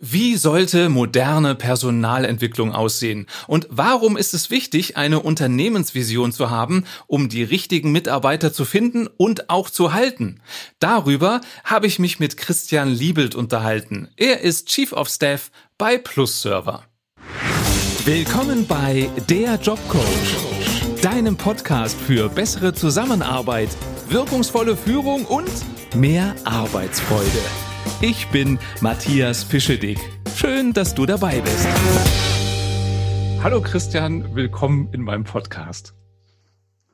Wie sollte moderne Personalentwicklung aussehen? Und warum ist es wichtig, eine Unternehmensvision zu haben, um die richtigen Mitarbeiter zu finden und auch zu halten? Darüber habe ich mich mit Christian Liebelt unterhalten. Er ist Chief of Staff bei Plus Server. Willkommen bei Der Jobcoach, deinem Podcast für bessere Zusammenarbeit, wirkungsvolle Führung und mehr Arbeitsfreude. Ich bin Matthias Fischedick. Schön, dass du dabei bist. Hallo Christian, willkommen in meinem Podcast.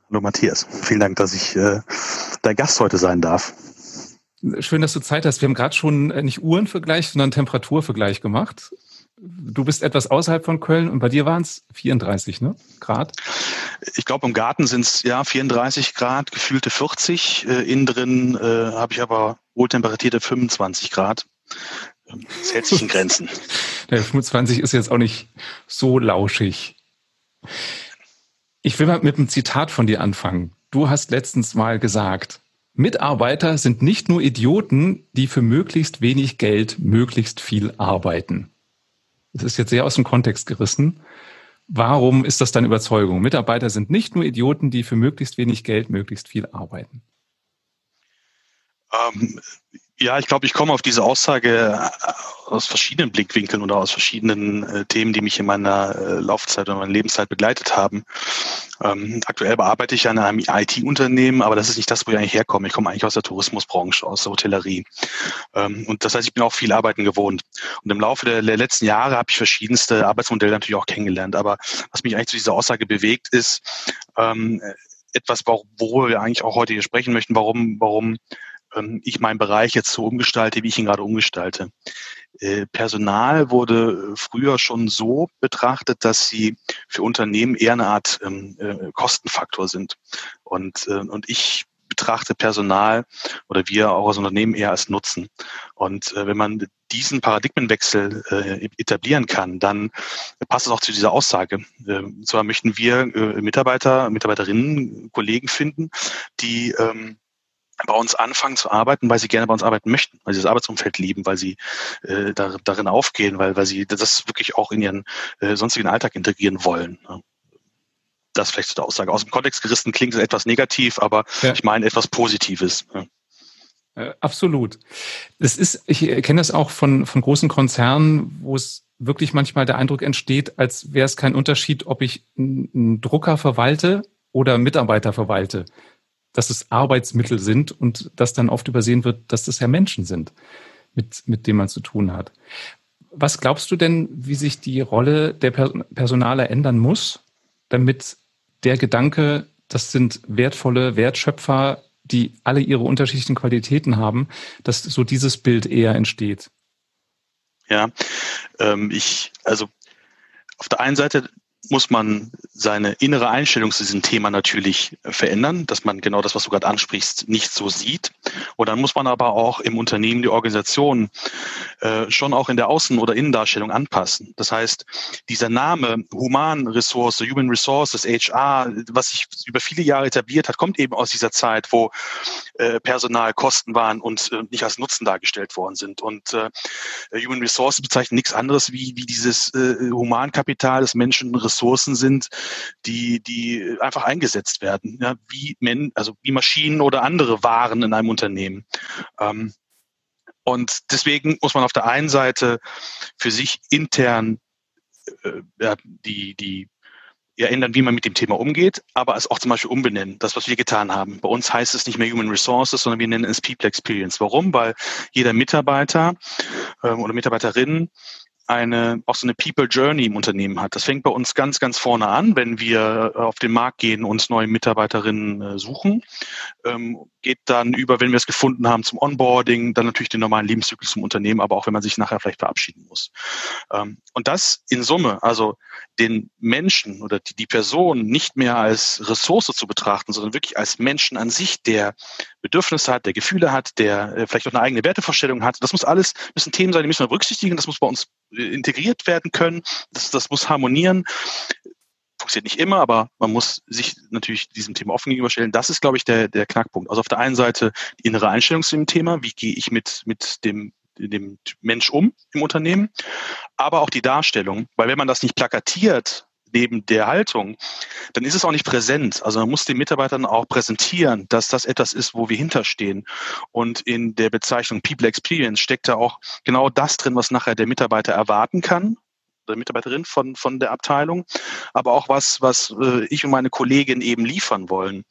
Hallo Matthias, vielen Dank, dass ich äh, dein Gast heute sein darf. Schön, dass du Zeit hast. Wir haben gerade schon äh, nicht Uhrenvergleich, sondern Temperaturvergleich gemacht. Du bist etwas außerhalb von Köln und bei dir waren es 34 ne? Grad. Ich glaube, im Garten sind es ja 34 Grad, gefühlte 40. Äh, innen drin äh, habe ich aber wohltemperatierte 25 Grad. Das hält sich in Grenzen. Der 25 ist jetzt auch nicht so lauschig. Ich will mal mit einem Zitat von dir anfangen. Du hast letztens mal gesagt, Mitarbeiter sind nicht nur Idioten, die für möglichst wenig Geld möglichst viel arbeiten. Das ist jetzt sehr aus dem Kontext gerissen. Warum ist das deine Überzeugung? Mitarbeiter sind nicht nur Idioten, die für möglichst wenig Geld möglichst viel arbeiten. Ähm, ja, ich glaube, ich komme auf diese Aussage äh, aus verschiedenen Blickwinkeln oder aus verschiedenen äh, Themen, die mich in meiner äh, Laufzeit oder meiner Lebenszeit begleitet haben. Ähm, aktuell bearbeite ich an einem IT-Unternehmen, aber das ist nicht das, wo ich eigentlich herkomme. Ich komme eigentlich aus der Tourismusbranche, aus der Hotellerie. Ähm, und das heißt, ich bin auch viel Arbeiten gewohnt. Und im Laufe der, der letzten Jahre habe ich verschiedenste Arbeitsmodelle natürlich auch kennengelernt. Aber was mich eigentlich zu dieser Aussage bewegt, ist ähm, etwas, worüber wir eigentlich auch heute hier sprechen möchten, warum, warum ähm, ich meinen Bereich jetzt so umgestalte, wie ich ihn gerade umgestalte. Äh, Personal wurde früher schon so betrachtet, dass sie für Unternehmen eher eine Art ähm, äh, Kostenfaktor sind. Und, äh, und ich betrachte Personal oder wir auch als Unternehmen eher als Nutzen. Und äh, wenn man diesen Paradigmenwechsel äh, etablieren kann, dann passt es auch zu dieser Aussage. Äh, zwar möchten wir äh, Mitarbeiter, Mitarbeiterinnen, Kollegen finden, die ähm, bei uns anfangen zu arbeiten, weil sie gerne bei uns arbeiten möchten, weil sie das Arbeitsumfeld lieben, weil sie äh, da, darin aufgehen, weil, weil sie das wirklich auch in ihren äh, sonstigen Alltag integrieren wollen. Das vielleicht zu der Aussage. Aus dem Kontext gerissen klingt es etwas negativ, aber ja. ich meine etwas Positives. Äh, absolut. Das ist, ich kenne das auch von, von großen Konzernen, wo es wirklich manchmal der Eindruck entsteht, als wäre es kein Unterschied, ob ich einen Drucker verwalte oder Mitarbeiter verwalte dass es Arbeitsmittel sind und dass dann oft übersehen wird, dass das ja Menschen sind, mit, mit denen man zu tun hat. Was glaubst du denn, wie sich die Rolle der Personale ändern muss, damit der Gedanke, das sind wertvolle Wertschöpfer, die alle ihre unterschiedlichen Qualitäten haben, dass so dieses Bild eher entsteht? Ja, ähm, ich, also auf der einen Seite muss man seine innere Einstellung zu diesem Thema natürlich verändern, dass man genau das, was du gerade ansprichst, nicht so sieht. Und dann muss man aber auch im Unternehmen die Organisation äh, schon auch in der Außen- oder Innendarstellung anpassen. Das heißt, dieser Name Human Resource, Human Resources, HR, was sich über viele Jahre etabliert hat, kommt eben aus dieser Zeit, wo äh, Personal Kosten waren und äh, nicht als Nutzen dargestellt worden sind. Und äh, Human Resources bezeichnet nichts anderes wie, wie dieses äh, Humankapital des Menschen Ressourcen sind, die, die einfach eingesetzt werden, ja, wie Men also wie Maschinen oder andere Waren in einem Unternehmen. Ähm, und deswegen muss man auf der einen Seite für sich intern äh, die, die ja, ändern, wie man mit dem Thema umgeht, aber es auch zum Beispiel umbenennen. Das, was wir getan haben. Bei uns heißt es nicht mehr Human Resources, sondern wir nennen es People Experience. Warum? Weil jeder Mitarbeiter ähm, oder Mitarbeiterin eine auch so eine People Journey im Unternehmen hat. Das fängt bei uns ganz, ganz vorne an, wenn wir auf den Markt gehen, uns neue Mitarbeiterinnen äh, suchen. Ähm, geht dann über, wenn wir es gefunden haben, zum Onboarding, dann natürlich den normalen Lebenszyklus zum Unternehmen, aber auch wenn man sich nachher vielleicht verabschieden muss. Ähm, und das in Summe, also den Menschen oder die, die Person nicht mehr als Ressource zu betrachten, sondern wirklich als Menschen an sich, der Bedürfnisse hat, der Gefühle hat, der äh, vielleicht auch eine eigene Wertevorstellung hat. Das muss alles, müssen Themen sein, die müssen wir berücksichtigen, das muss bei uns äh, integriert werden können, das, das muss harmonieren funktioniert nicht immer, aber man muss sich natürlich diesem Thema offen gegenüberstellen. Das ist, glaube ich, der, der Knackpunkt. Also auf der einen Seite die innere Einstellung zu dem Thema, wie gehe ich mit, mit dem dem Mensch um im Unternehmen, aber auch die Darstellung. Weil wenn man das nicht plakatiert neben der Haltung, dann ist es auch nicht präsent. Also man muss den Mitarbeitern auch präsentieren, dass das etwas ist, wo wir hinterstehen. Und in der Bezeichnung People Experience steckt da auch genau das drin, was nachher der Mitarbeiter erwarten kann oder Mitarbeiterin von, von der Abteilung, aber auch was, was äh, ich und meine Kollegin eben liefern wollen.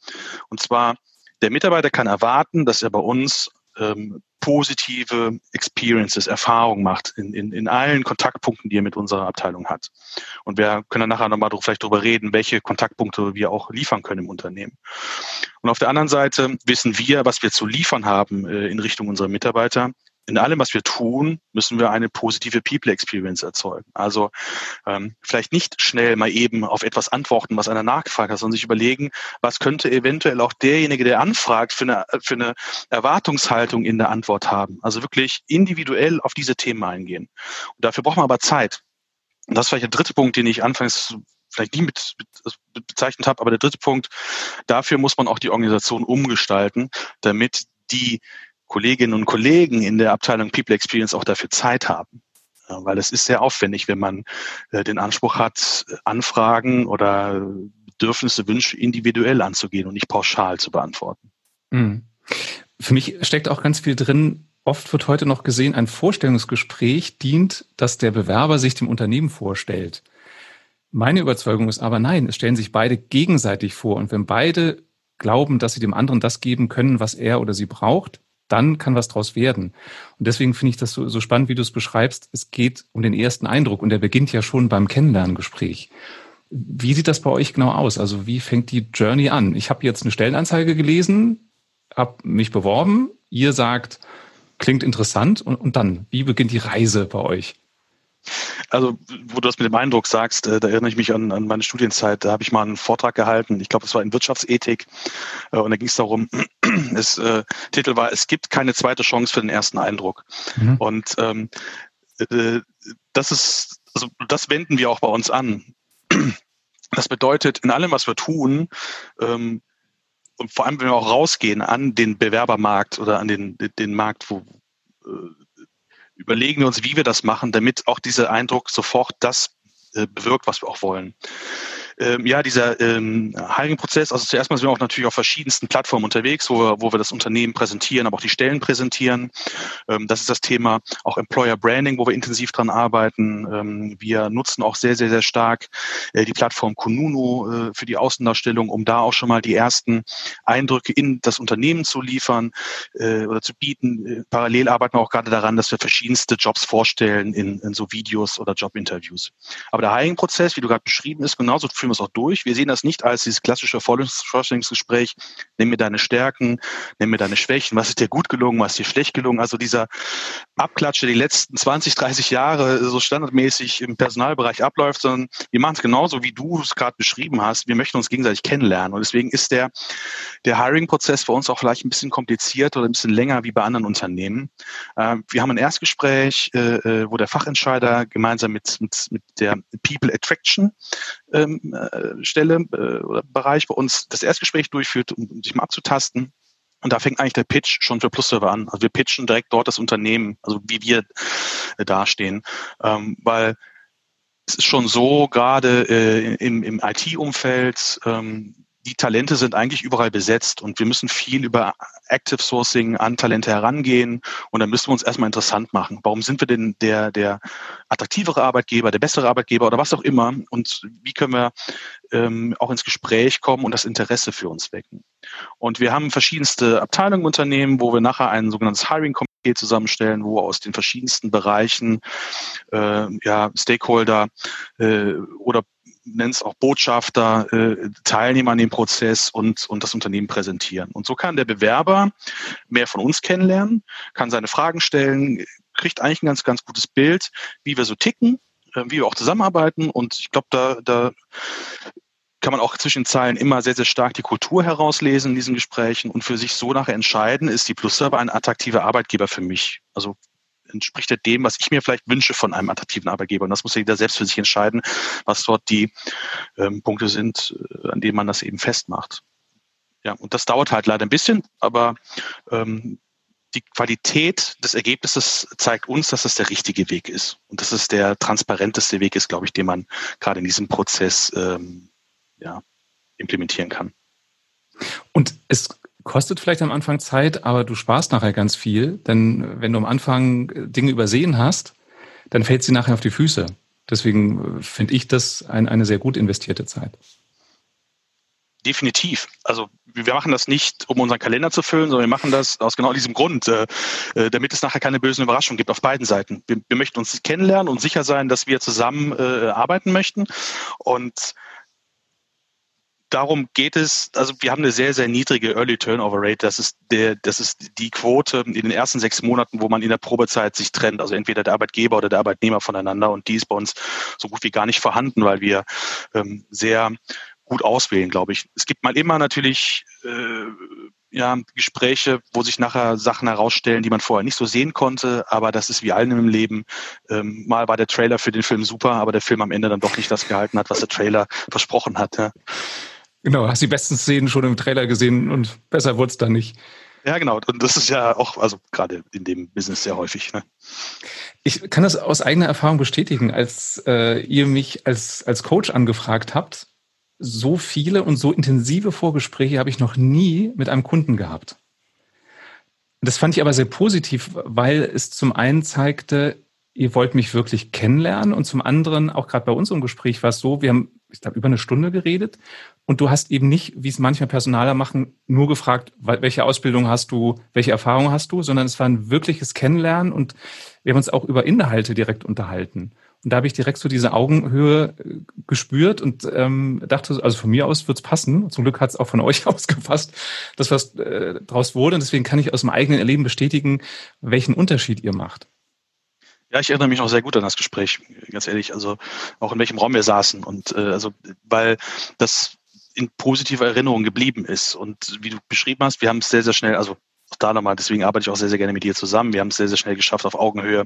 Und zwar, der Mitarbeiter kann erwarten, dass er bei uns ähm, positive Experiences, Erfahrungen macht in, in, in allen Kontaktpunkten, die er mit unserer Abteilung hat. Und wir können dann nachher nochmal vielleicht darüber reden, welche Kontaktpunkte wir auch liefern können im Unternehmen. Und auf der anderen Seite wissen wir, was wir zu liefern haben äh, in Richtung unserer Mitarbeiter in allem, was wir tun, müssen wir eine positive People Experience erzeugen. Also ähm, vielleicht nicht schnell mal eben auf etwas antworten, was einer nachgefragt hat, sondern sich überlegen, was könnte eventuell auch derjenige, der anfragt, für eine, für eine Erwartungshaltung in der Antwort haben. Also wirklich individuell auf diese Themen eingehen. Und dafür braucht man aber Zeit. Und das ist vielleicht der dritte Punkt, den ich anfangs vielleicht nie mit, mit bezeichnet habe, aber der dritte Punkt, dafür muss man auch die Organisation umgestalten, damit die Kolleginnen und Kollegen in der Abteilung People Experience auch dafür Zeit haben. Weil es ist sehr aufwendig, wenn man äh, den Anspruch hat, Anfragen oder Bedürfnisse, Wünsche individuell anzugehen und nicht pauschal zu beantworten. Mhm. Für mich steckt auch ganz viel drin. Oft wird heute noch gesehen, ein Vorstellungsgespräch dient, dass der Bewerber sich dem Unternehmen vorstellt. Meine Überzeugung ist aber nein, es stellen sich beide gegenseitig vor. Und wenn beide glauben, dass sie dem anderen das geben können, was er oder sie braucht, dann kann was draus werden. Und deswegen finde ich das so, so spannend, wie du es beschreibst. Es geht um den ersten Eindruck und der beginnt ja schon beim Kennenlerngespräch. Wie sieht das bei euch genau aus? Also wie fängt die Journey an? Ich habe jetzt eine Stellenanzeige gelesen, habe mich beworben. Ihr sagt, klingt interessant. Und, und dann, wie beginnt die Reise bei euch? Also, wo du das mit dem Eindruck sagst, äh, da erinnere ich mich an, an meine Studienzeit. Da habe ich mal einen Vortrag gehalten. Ich glaube, es war in Wirtschaftsethik. Äh, und da ging es darum, es, äh, Titel war, es gibt keine zweite Chance für den ersten Eindruck. Mhm. Und ähm, äh, das ist, also das wenden wir auch bei uns an. Das bedeutet, in allem, was wir tun, ähm, und vor allem, wenn wir auch rausgehen an den Bewerbermarkt oder an den, den Markt, wo äh, überlegen wir uns, wie wir das machen, damit auch dieser Eindruck sofort das äh, bewirkt, was wir auch wollen ähm, ja, dieser ähm, Hiring-Prozess, also zuerst mal sind wir auch natürlich auf verschiedensten Plattformen unterwegs, wo wir, wo wir das Unternehmen präsentieren, aber auch die Stellen präsentieren. Ähm, das ist das Thema auch Employer Branding, wo wir intensiv dran arbeiten. Ähm, wir nutzen auch sehr, sehr, sehr stark äh, die Plattform Kununu äh, für die Außendarstellung, um da auch schon mal die ersten Eindrücke in das Unternehmen zu liefern äh, oder zu bieten. Äh, parallel arbeiten wir auch gerade daran, dass wir verschiedenste Jobs vorstellen in, in so Videos oder Jobinterviews. Aber der Hiring-Prozess, wie du gerade beschrieben ist, genauso für führen wir es auch durch. Wir sehen das nicht als dieses klassische Vorstellungsgespräch, nimm mir deine Stärken, nimm mir deine Schwächen, was ist dir gut gelungen, was ist dir schlecht gelungen. Also dieser Abklatsch, der die letzten 20, 30 Jahre so standardmäßig im Personalbereich abläuft, sondern wir machen es genauso, wie du es gerade beschrieben hast. Wir möchten uns gegenseitig kennenlernen. Und deswegen ist der, der Hiring-Prozess bei uns auch vielleicht ein bisschen kompliziert oder ein bisschen länger wie bei anderen Unternehmen. Ähm, wir haben ein Erstgespräch, äh, äh, wo der Fachentscheider gemeinsam mit, mit, mit der People Attraction ähm, äh, Stelle äh, oder Bereich bei uns das Erstgespräch durchführt, um, um sich mal abzutasten. Und da fängt eigentlich der Pitch schon für Plusserver an. Also wir pitchen direkt dort das Unternehmen, also wie wir äh, dastehen. Ähm, weil es ist schon so, gerade äh, im, im IT-Umfeld, ähm, die Talente sind eigentlich überall besetzt und wir müssen viel über Active Sourcing an Talente herangehen und dann müssen wir uns erstmal interessant machen. Warum sind wir denn der, der attraktivere Arbeitgeber, der bessere Arbeitgeber oder was auch immer und wie können wir ähm, auch ins Gespräch kommen und das Interesse für uns wecken. Und wir haben verschiedenste Abteilungen im Unternehmen, wo wir nachher ein sogenanntes Hiring Komitee zusammenstellen, wo aus den verschiedensten Bereichen äh, ja, Stakeholder äh, oder nennen es auch Botschafter, äh, Teilnehmer an dem Prozess und, und das Unternehmen präsentieren. Und so kann der Bewerber mehr von uns kennenlernen, kann seine Fragen stellen, kriegt eigentlich ein ganz, ganz gutes Bild, wie wir so ticken, äh, wie wir auch zusammenarbeiten. Und ich glaube, da, da kann man auch zwischen den Zeilen immer sehr, sehr stark die Kultur herauslesen in diesen Gesprächen und für sich so nachher entscheiden, ist die Plus-Server ein attraktiver Arbeitgeber für mich? Also entspricht er dem, was ich mir vielleicht wünsche von einem attraktiven Arbeitgeber. Und das muss jeder selbst für sich entscheiden, was dort die ähm, Punkte sind, äh, an denen man das eben festmacht. Ja, und das dauert halt leider ein bisschen, aber ähm, die Qualität des Ergebnisses zeigt uns, dass das der richtige Weg ist. Und dass es der transparenteste Weg ist, glaube ich, den man gerade in diesem Prozess ähm, ja, implementieren kann. Und es kostet vielleicht am Anfang Zeit, aber du sparst nachher ganz viel, denn wenn du am Anfang Dinge übersehen hast, dann fällt sie nachher auf die Füße. Deswegen finde ich das ein, eine sehr gut investierte Zeit. Definitiv. Also wir machen das nicht, um unseren Kalender zu füllen, sondern wir machen das aus genau diesem Grund, äh, äh, damit es nachher keine bösen Überraschungen gibt auf beiden Seiten. Wir, wir möchten uns kennenlernen und sicher sein, dass wir zusammen äh, arbeiten möchten. Und darum geht es, also wir haben eine sehr, sehr niedrige Early Turnover Rate. Das ist der, das ist die Quote in den ersten sechs Monaten, wo man in der Probezeit sich trennt. Also entweder der Arbeitgeber oder der Arbeitnehmer voneinander. Und die ist bei uns so gut wie gar nicht vorhanden, weil wir ähm, sehr gut auswählen, glaube ich. Es gibt mal immer natürlich äh, ja, Gespräche, wo sich nachher Sachen herausstellen, die man vorher nicht so sehen konnte, aber das ist wie allen im Leben. Ähm, mal war der Trailer für den Film super, aber der Film am Ende dann doch nicht das gehalten hat, was der Trailer versprochen hat. Ja. Genau, hast die besten Szenen schon im Trailer gesehen und besser wurde es dann nicht. Ja, genau. Und das ist ja auch, also gerade in dem Business sehr häufig. Ne? Ich kann das aus eigener Erfahrung bestätigen, als äh, ihr mich als, als Coach angefragt habt, so viele und so intensive Vorgespräche habe ich noch nie mit einem Kunden gehabt. Das fand ich aber sehr positiv, weil es zum einen zeigte, ihr wollt mich wirklich kennenlernen und zum anderen, auch gerade bei uns im Gespräch war es so, wir haben, ich glaube, über eine Stunde geredet und du hast eben nicht, wie es manchmal Personaler machen, nur gefragt, welche Ausbildung hast du, welche Erfahrung hast du, sondern es war ein wirkliches Kennenlernen und wir haben uns auch über Inhalte direkt unterhalten. Und da habe ich direkt so diese Augenhöhe äh, gespürt und ähm, dachte, also von mir aus wird's passen. Zum Glück hat es auch von euch aus gepasst, dass was äh, draus wurde. Und deswegen kann ich aus dem eigenen Erleben bestätigen, welchen Unterschied ihr macht. Ja, ich erinnere mich noch sehr gut an das Gespräch, ganz ehrlich. Also auch in welchem Raum wir saßen. Und äh, also, weil das in positiver Erinnerung geblieben ist. Und wie du beschrieben hast, wir haben es sehr, sehr schnell, also da nochmal, deswegen arbeite ich auch sehr, sehr gerne mit dir zusammen. Wir haben es sehr, sehr schnell geschafft, auf Augenhöhe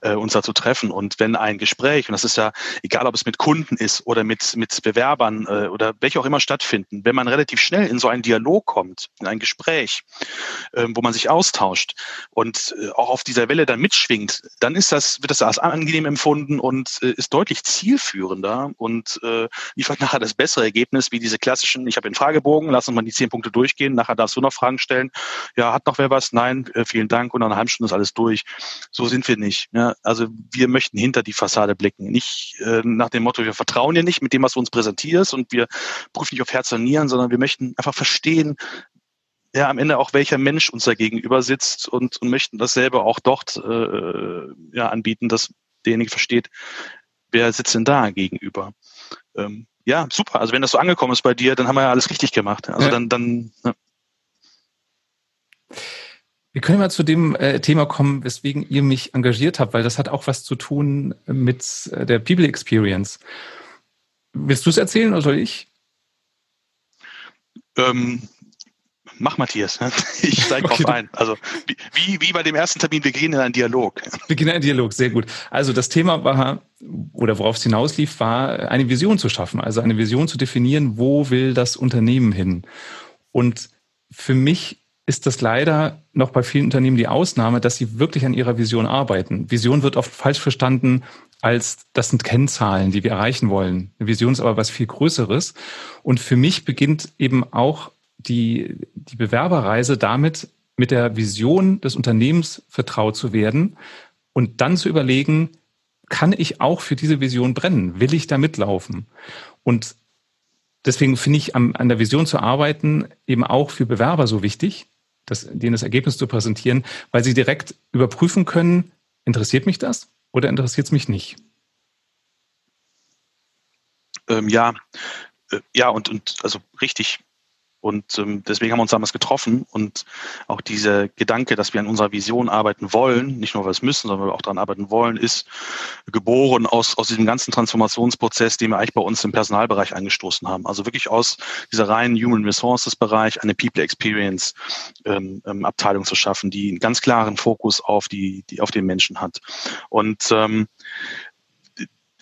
äh, uns da zu treffen. Und wenn ein Gespräch, und das ist ja egal, ob es mit Kunden ist oder mit, mit Bewerbern äh, oder welche auch immer stattfinden, wenn man relativ schnell in so einen Dialog kommt, in ein Gespräch, äh, wo man sich austauscht und äh, auch auf dieser Welle dann mitschwingt, dann ist das, wird das als angenehm empfunden und äh, ist deutlich zielführender und äh, liefert nachher das bessere Ergebnis wie diese klassischen, ich habe einen Fragebogen, lass uns mal die zehn Punkte durchgehen, nachher darfst du noch Fragen stellen. Ja, hat noch wer was? Nein, äh, vielen Dank und nach einer halben Stunde ist alles durch. So sind wir nicht. Ja? Also wir möchten hinter die Fassade blicken. Nicht äh, nach dem Motto, wir vertrauen dir nicht mit dem, was du uns präsentierst und wir prüfen nicht auf Herz und Nieren, sondern wir möchten einfach verstehen, ja, am Ende auch welcher Mensch uns da gegenüber sitzt und, und möchten dasselbe auch dort äh, ja, anbieten, dass derjenige versteht, wer sitzt denn da gegenüber. Ähm, ja, super. Also wenn das so angekommen ist bei dir, dann haben wir ja alles richtig gemacht. Also ja. dann, dann ja. Wir können mal zu dem äh, Thema kommen, weswegen ihr mich engagiert habt, weil das hat auch was zu tun mit äh, der People Experience. Willst du es erzählen oder soll ich? Ähm, mach Matthias, ich steige okay. drauf ein. Also wie, wie bei dem ersten Termin, wir gehen in einen Dialog. Wir beginnen einen Dialog, sehr gut. Also das Thema war, oder worauf es hinauslief, war eine Vision zu schaffen, also eine Vision zu definieren, wo will das Unternehmen hin. Und für mich ist das leider noch bei vielen Unternehmen die Ausnahme, dass sie wirklich an ihrer Vision arbeiten. Vision wird oft falsch verstanden als das sind Kennzahlen, die wir erreichen wollen. Eine Vision ist aber was viel Größeres. Und für mich beginnt eben auch die, die Bewerberreise damit, mit der Vision des Unternehmens vertraut zu werden und dann zu überlegen, kann ich auch für diese Vision brennen? Will ich da mitlaufen? Und deswegen finde ich an, an der Vision zu arbeiten eben auch für Bewerber so wichtig, das, denen das Ergebnis zu präsentieren, weil sie direkt überprüfen können, interessiert mich das oder interessiert es mich nicht? Ähm, ja, äh, ja, und, und also richtig. Und ähm, deswegen haben wir uns damals getroffen und auch dieser Gedanke, dass wir an unserer Vision arbeiten wollen, nicht nur weil wir es müssen, sondern weil wir auch daran arbeiten wollen, ist geboren aus, aus diesem ganzen Transformationsprozess, den wir eigentlich bei uns im Personalbereich angestoßen haben. Also wirklich aus dieser reinen Human Resources Bereich eine People Experience ähm, ähm, Abteilung zu schaffen, die einen ganz klaren Fokus auf die, die auf den Menschen hat. Und ähm,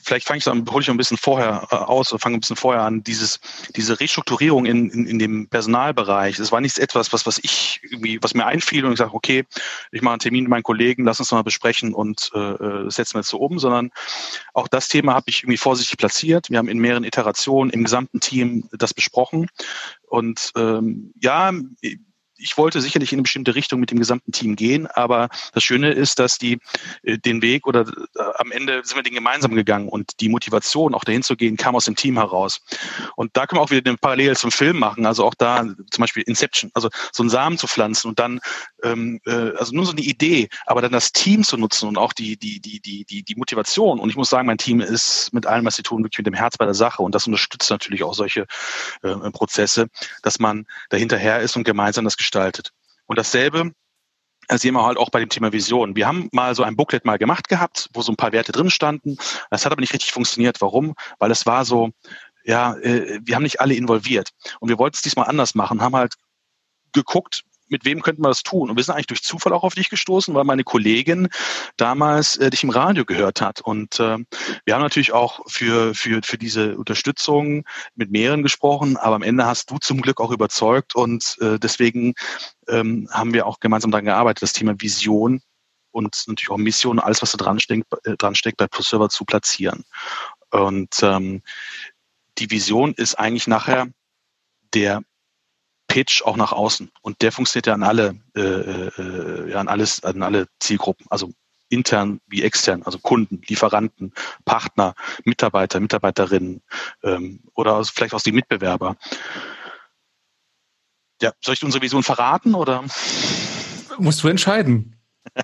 vielleicht fange ich dann, hole ich ein bisschen vorher äh, aus fange ein bisschen vorher an, dieses, diese Restrukturierung in, in, in dem Personalbereich, das war nichts etwas, was, was ich irgendwie, was mir einfiel und ich sage, okay, ich mache einen Termin mit meinen Kollegen, lass uns mal besprechen und äh, äh setzen wir jetzt so um, sondern auch das Thema habe ich irgendwie vorsichtig platziert. Wir haben in mehreren Iterationen im gesamten Team das besprochen. Und ähm, ja, ich wollte sicherlich in eine bestimmte Richtung mit dem gesamten Team gehen, aber das Schöne ist, dass die äh, den Weg oder äh, am Ende sind wir den gemeinsam gegangen und die Motivation, auch dahin zu gehen, kam aus dem Team heraus. Und da können wir auch wieder eine Parallele zum Film machen, also auch da zum Beispiel Inception, also so einen Samen zu pflanzen und dann ähm, äh, also nur so eine Idee, aber dann das Team zu nutzen und auch die die die die die die Motivation. Und ich muss sagen, mein Team ist mit allem, was sie tun, wirklich mit dem Herz bei der Sache und das unterstützt natürlich auch solche äh, Prozesse, dass man dahinterher ist und gemeinsam das gestaltet. Und dasselbe sehen wir halt auch bei dem Thema Vision. Wir haben mal so ein Booklet mal gemacht gehabt, wo so ein paar Werte drin standen. Das hat aber nicht richtig funktioniert. Warum? Weil es war so, ja, äh, wir haben nicht alle involviert. Und wir wollten es diesmal anders machen, haben halt geguckt, mit wem könnten wir das tun? Und wir sind eigentlich durch Zufall auch auf dich gestoßen, weil meine Kollegin damals äh, dich im Radio gehört hat. Und äh, wir haben natürlich auch für, für, für diese Unterstützung mit mehreren gesprochen, aber am Ende hast du zum Glück auch überzeugt und äh, deswegen ähm, haben wir auch gemeinsam daran gearbeitet, das Thema Vision und natürlich auch Mission, alles, was da dran steckt, äh, dran steckt bei ProServer zu platzieren. Und ähm, die Vision ist eigentlich nachher der Pitch auch nach außen. Und der funktioniert ja an alle, äh, äh, ja, an alles, an alle Zielgruppen, also intern wie extern, also Kunden, Lieferanten, Partner, Mitarbeiter, Mitarbeiterinnen ähm, oder vielleicht auch die Mitbewerber. Ja, soll ich unsere Vision verraten oder? Musst du entscheiden.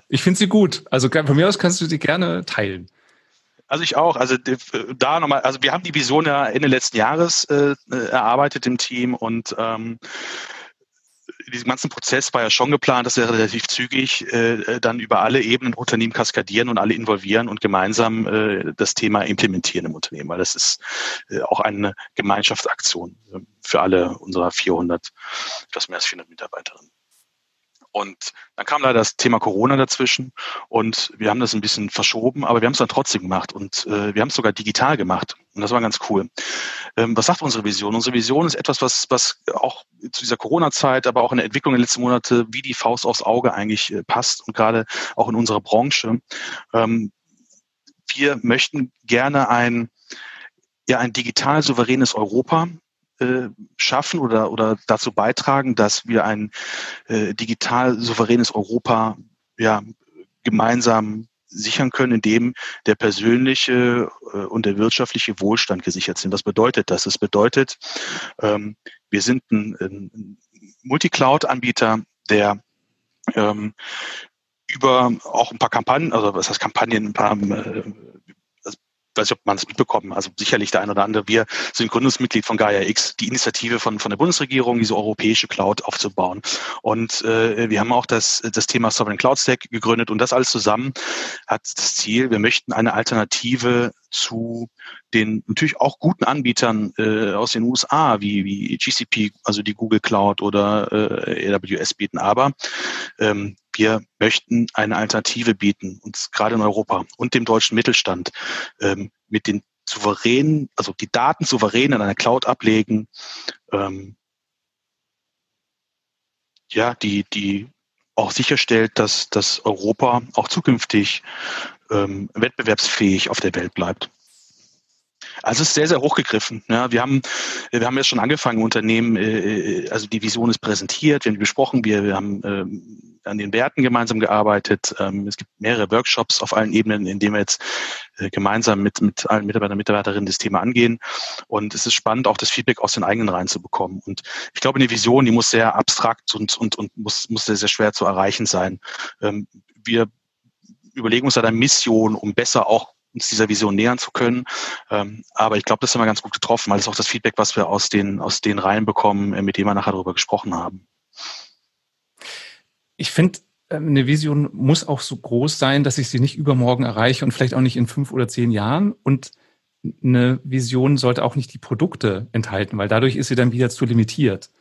Ich finde sie gut. Also von mir aus kannst du sie gerne teilen. Also ich auch. Also da nochmal, also wir haben die Vision ja Ende letzten Jahres äh, erarbeitet im Team und ähm, diesen ganzen Prozess war ja schon geplant, dass wir relativ zügig äh, dann über alle Ebenen Unternehmen kaskadieren und alle involvieren und gemeinsam äh, das Thema implementieren im Unternehmen, weil das ist äh, auch eine Gemeinschaftsaktion äh, für alle unserer 400, etwas mehr als 400 Mitarbeiterinnen. Und dann kam leider das Thema Corona dazwischen und wir haben das ein bisschen verschoben, aber wir haben es dann trotzdem gemacht und äh, wir haben es sogar digital gemacht und das war ganz cool. Ähm, was sagt unsere Vision? Unsere Vision ist etwas, was, was auch zu dieser Corona-Zeit, aber auch in der Entwicklung der letzten Monate wie die Faust aufs Auge eigentlich äh, passt und gerade auch in unserer Branche. Ähm, wir möchten gerne ein ja, ein digital souveränes Europa äh, schaffen oder, oder dazu beitragen, dass wir ein äh, digital souveränes Europa ja, gemeinsam sichern können, indem der persönliche äh, und der wirtschaftliche Wohlstand gesichert sind. Was bedeutet das? Es bedeutet, ähm, wir sind ein, ein Multicloud-Anbieter, der ähm, über auch ein paar Kampagnen, also was heißt Kampagnen, ein paar äh, weiß nicht, ob man es mitbekommen, also sicherlich der ein oder andere. Wir sind Gründungsmitglied von Gaia X, die Initiative von, von der Bundesregierung, diese europäische Cloud aufzubauen. Und äh, wir haben auch das, das Thema Sovereign Cloud Stack gegründet und das alles zusammen hat das Ziel, wir möchten eine Alternative zu den natürlich auch guten Anbietern äh, aus den USA wie, wie GCP, also die Google Cloud oder äh, AWS bieten. Aber ähm, wir möchten eine Alternative bieten, uns gerade in Europa und dem deutschen Mittelstand ähm, mit den souveränen, also die Daten souverän in einer Cloud ablegen, ähm, ja, die, die auch sicherstellt, dass, dass Europa auch zukünftig ähm, wettbewerbsfähig auf der Welt bleibt. Also es ist sehr, sehr hochgegriffen. Ja, wir haben, wir haben jetzt schon angefangen, Unternehmen, äh, äh, also die Vision ist präsentiert, wir haben die besprochen, wir, wir haben ähm, an den Werten gemeinsam gearbeitet. Ähm, es gibt mehrere Workshops auf allen Ebenen, in denen wir jetzt äh, gemeinsam mit, mit allen Mitarbeitern und Mitarbeiterinnen das Thema angehen. Und es ist spannend, auch das Feedback aus den eigenen Reihen zu bekommen. Und ich glaube, eine Vision, die muss sehr abstrakt und, und, und muss, muss sehr, sehr schwer zu erreichen sein. Ähm, wir überlegen uns da eine Mission, um besser auch uns dieser Vision nähern zu können. Ähm, aber ich glaube, das haben wir ganz gut getroffen, weil es auch das Feedback, was wir aus den, aus den Reihen bekommen, äh, mit dem wir nachher darüber gesprochen haben. Ich finde, ähm, eine Vision muss auch so groß sein, dass ich sie nicht übermorgen erreiche und vielleicht auch nicht in fünf oder zehn Jahren. Und eine Vision sollte auch nicht die Produkte enthalten, weil dadurch ist sie dann wieder zu limitiert.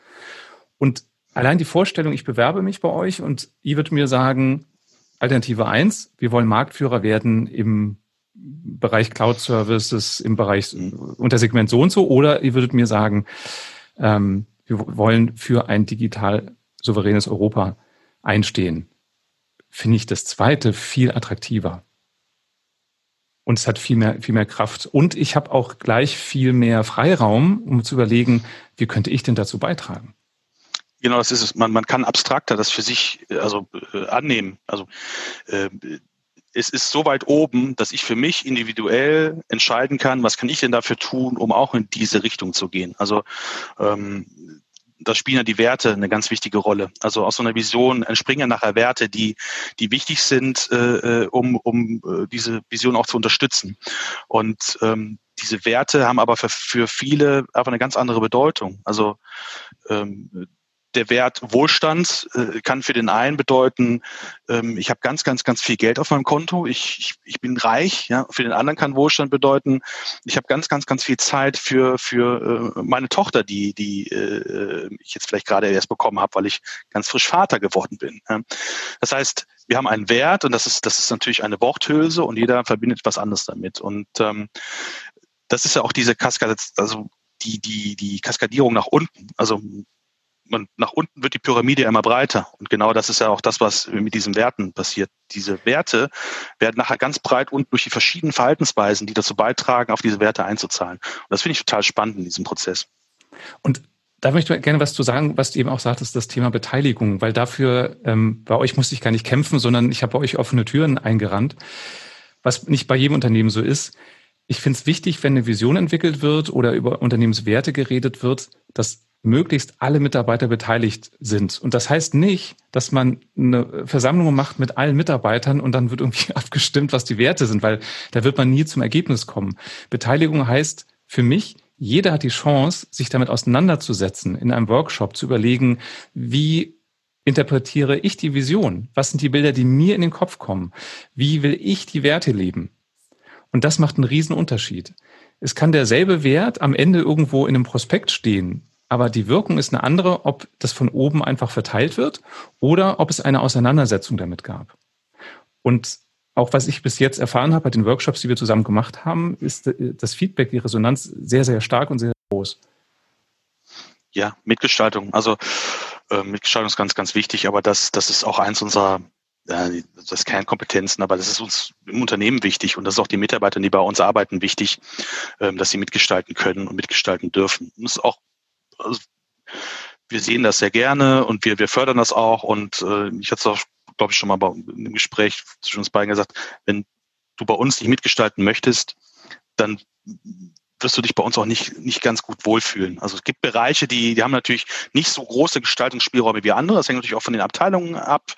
Und allein die Vorstellung, ich bewerbe mich bei euch und ihr würdet mir sagen, Alternative eins: wir wollen Marktführer werden im Bereich Cloud Services, im Bereich mhm. Untersegment so und so, oder ihr würdet mir sagen, ähm, wir wollen für ein digital souveränes Europa einstehen. Finde ich das zweite viel attraktiver. Und es hat viel mehr, viel mehr Kraft. Und ich habe auch gleich viel mehr Freiraum, um zu überlegen, wie könnte ich denn dazu beitragen? Genau, das ist es. Man, man kann abstrakter das für sich also äh, annehmen. Also äh, es ist so weit oben, dass ich für mich individuell entscheiden kann, was kann ich denn dafür tun, um auch in diese Richtung zu gehen. Also ähm, da spielen ja die Werte eine ganz wichtige Rolle. Also aus so einer Vision entspringen ja nachher Werte, die, die wichtig sind, äh, äh um, um äh, diese Vision auch zu unterstützen. Und ähm, diese Werte haben aber für, für viele einfach eine ganz andere Bedeutung. Also ähm, der Wert Wohlstand äh, kann für den einen bedeuten, ähm, ich habe ganz, ganz, ganz viel Geld auf meinem Konto, ich, ich, ich bin reich. Ja? Für den anderen kann Wohlstand bedeuten, ich habe ganz, ganz, ganz viel Zeit für, für äh, meine Tochter, die, die äh, ich jetzt vielleicht gerade erst bekommen habe, weil ich ganz frisch Vater geworden bin. Ja? Das heißt, wir haben einen Wert und das ist, das ist natürlich eine Worthülse und jeder verbindet was anderes damit. Und ähm, das ist ja auch diese Kaskade, also die, die, die Kaskadierung nach unten. Also man, nach unten wird die Pyramide immer breiter. Und genau das ist ja auch das, was mit diesen Werten passiert. Diese Werte werden nachher ganz breit unten durch die verschiedenen Verhaltensweisen, die dazu beitragen, auf diese Werte einzuzahlen. Und das finde ich total spannend in diesem Prozess. Und da möchte ich gerne was zu sagen, was du eben auch sagtest, das Thema Beteiligung, weil dafür ähm, bei euch musste ich gar nicht kämpfen, sondern ich habe bei euch offene Türen eingerannt, was nicht bei jedem Unternehmen so ist. Ich finde es wichtig, wenn eine Vision entwickelt wird oder über Unternehmenswerte geredet wird, dass möglichst alle Mitarbeiter beteiligt sind. Und das heißt nicht, dass man eine Versammlung macht mit allen Mitarbeitern und dann wird irgendwie abgestimmt, was die Werte sind, weil da wird man nie zum Ergebnis kommen. Beteiligung heißt für mich, jeder hat die Chance, sich damit auseinanderzusetzen, in einem Workshop zu überlegen, wie interpretiere ich die Vision? Was sind die Bilder, die mir in den Kopf kommen? Wie will ich die Werte leben? Und das macht einen riesen Unterschied. Es kann derselbe Wert am Ende irgendwo in einem Prospekt stehen, aber die Wirkung ist eine andere, ob das von oben einfach verteilt wird oder ob es eine Auseinandersetzung damit gab. Und auch was ich bis jetzt erfahren habe bei den Workshops, die wir zusammen gemacht haben, ist das Feedback, die Resonanz sehr, sehr stark und sehr groß. Ja, Mitgestaltung. Also äh, Mitgestaltung ist ganz, ganz wichtig, aber das, das ist auch eins unserer äh, das Kernkompetenzen, aber das ist uns im Unternehmen wichtig und das ist auch die Mitarbeiter, die bei uns arbeiten, wichtig, ähm, dass sie mitgestalten können und mitgestalten dürfen. Und das ist auch also wir sehen das sehr gerne und wir, wir fördern das auch. Und äh, ich hatte es auch, glaube ich, schon mal bei, im Gespräch zwischen uns beiden gesagt, wenn du bei uns nicht mitgestalten möchtest, dann wirst du dich bei uns auch nicht, nicht ganz gut wohlfühlen. Also es gibt Bereiche, die, die haben natürlich nicht so große Gestaltungsspielräume wie andere. Das hängt natürlich auch von den Abteilungen ab.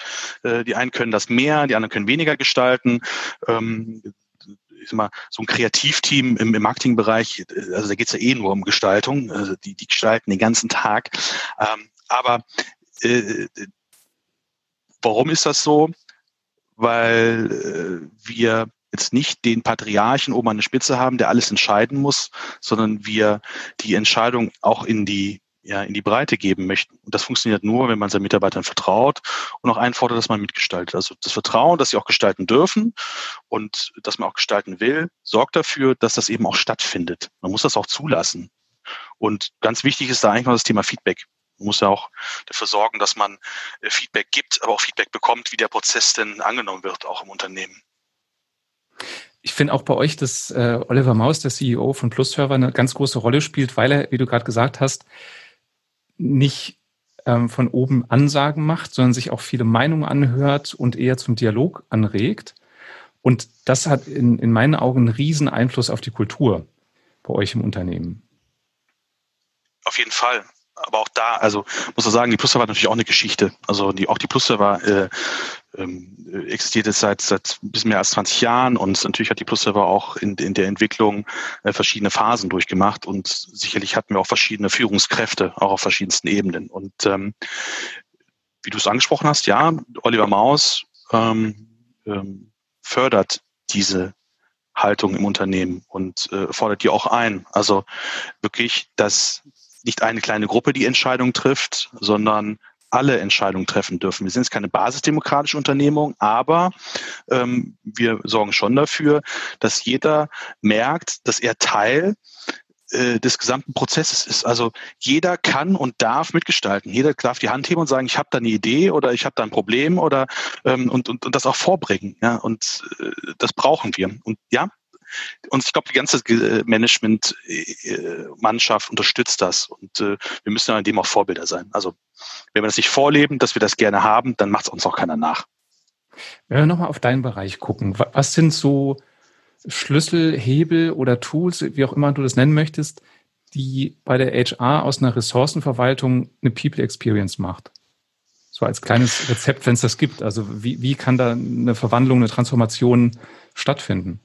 Äh, die einen können das mehr, die anderen können weniger gestalten. Ähm, ich sag mal, so ein Kreativteam im, im Marketingbereich, äh, also da geht es ja eh nur um Gestaltung, also die, die gestalten den ganzen Tag. Ähm, aber äh, warum ist das so? Weil äh, wir jetzt nicht den Patriarchen oben an der Spitze haben, der alles entscheiden muss, sondern wir die Entscheidung auch in die ja, in die Breite geben möchten. Und das funktioniert nur, wenn man seinen Mitarbeitern vertraut und auch einfordert, dass man mitgestaltet. Also das Vertrauen, dass sie auch gestalten dürfen und dass man auch gestalten will, sorgt dafür, dass das eben auch stattfindet. Man muss das auch zulassen. Und ganz wichtig ist da eigentlich noch das Thema Feedback. Man muss ja auch dafür sorgen, dass man äh, Feedback gibt, aber auch Feedback bekommt, wie der Prozess denn angenommen wird, auch im Unternehmen. Ich finde auch bei euch, dass äh, Oliver Maus, der CEO von PlusServer, eine ganz große Rolle spielt, weil er, wie du gerade gesagt hast, nicht ähm, von oben Ansagen macht, sondern sich auch viele Meinungen anhört und eher zum Dialog anregt. Und das hat in, in meinen Augen einen riesen Einfluss auf die Kultur bei euch im Unternehmen. Auf jeden Fall aber auch da, also muss man sagen, die Plusserver hat natürlich auch eine Geschichte. Also die, auch die Plusserver äh, ähm, existiert jetzt seit, seit ein bisschen mehr als 20 Jahren und natürlich hat die Plusserver auch in, in der Entwicklung äh, verschiedene Phasen durchgemacht und sicherlich hatten wir auch verschiedene Führungskräfte, auch auf verschiedensten Ebenen. Und ähm, wie du es angesprochen hast, ja, Oliver Maus ähm, ähm, fördert diese Haltung im Unternehmen und äh, fordert die auch ein. Also wirklich, dass nicht eine kleine Gruppe die Entscheidung trifft, sondern alle Entscheidungen treffen dürfen. Wir sind jetzt keine basisdemokratische Unternehmung, aber ähm, wir sorgen schon dafür, dass jeder merkt, dass er Teil äh, des gesamten Prozesses ist. Also jeder kann und darf mitgestalten. Jeder darf die Hand heben und sagen, ich habe da eine Idee oder ich habe da ein Problem oder ähm, und, und, und das auch vorbringen. Ja, und äh, das brauchen wir. Und ja, und ich glaube, die ganze Management-Mannschaft unterstützt das. Und äh, wir müssen an dem auch Vorbilder sein. Also wenn wir das nicht vorleben, dass wir das gerne haben, dann macht es uns auch keiner nach. Wenn wir nochmal auf deinen Bereich gucken, was sind so Schlüssel, Hebel oder Tools, wie auch immer du das nennen möchtest, die bei der HR aus einer Ressourcenverwaltung eine People Experience macht? So als kleines Rezept, wenn es das gibt. Also wie, wie kann da eine Verwandlung, eine Transformation stattfinden?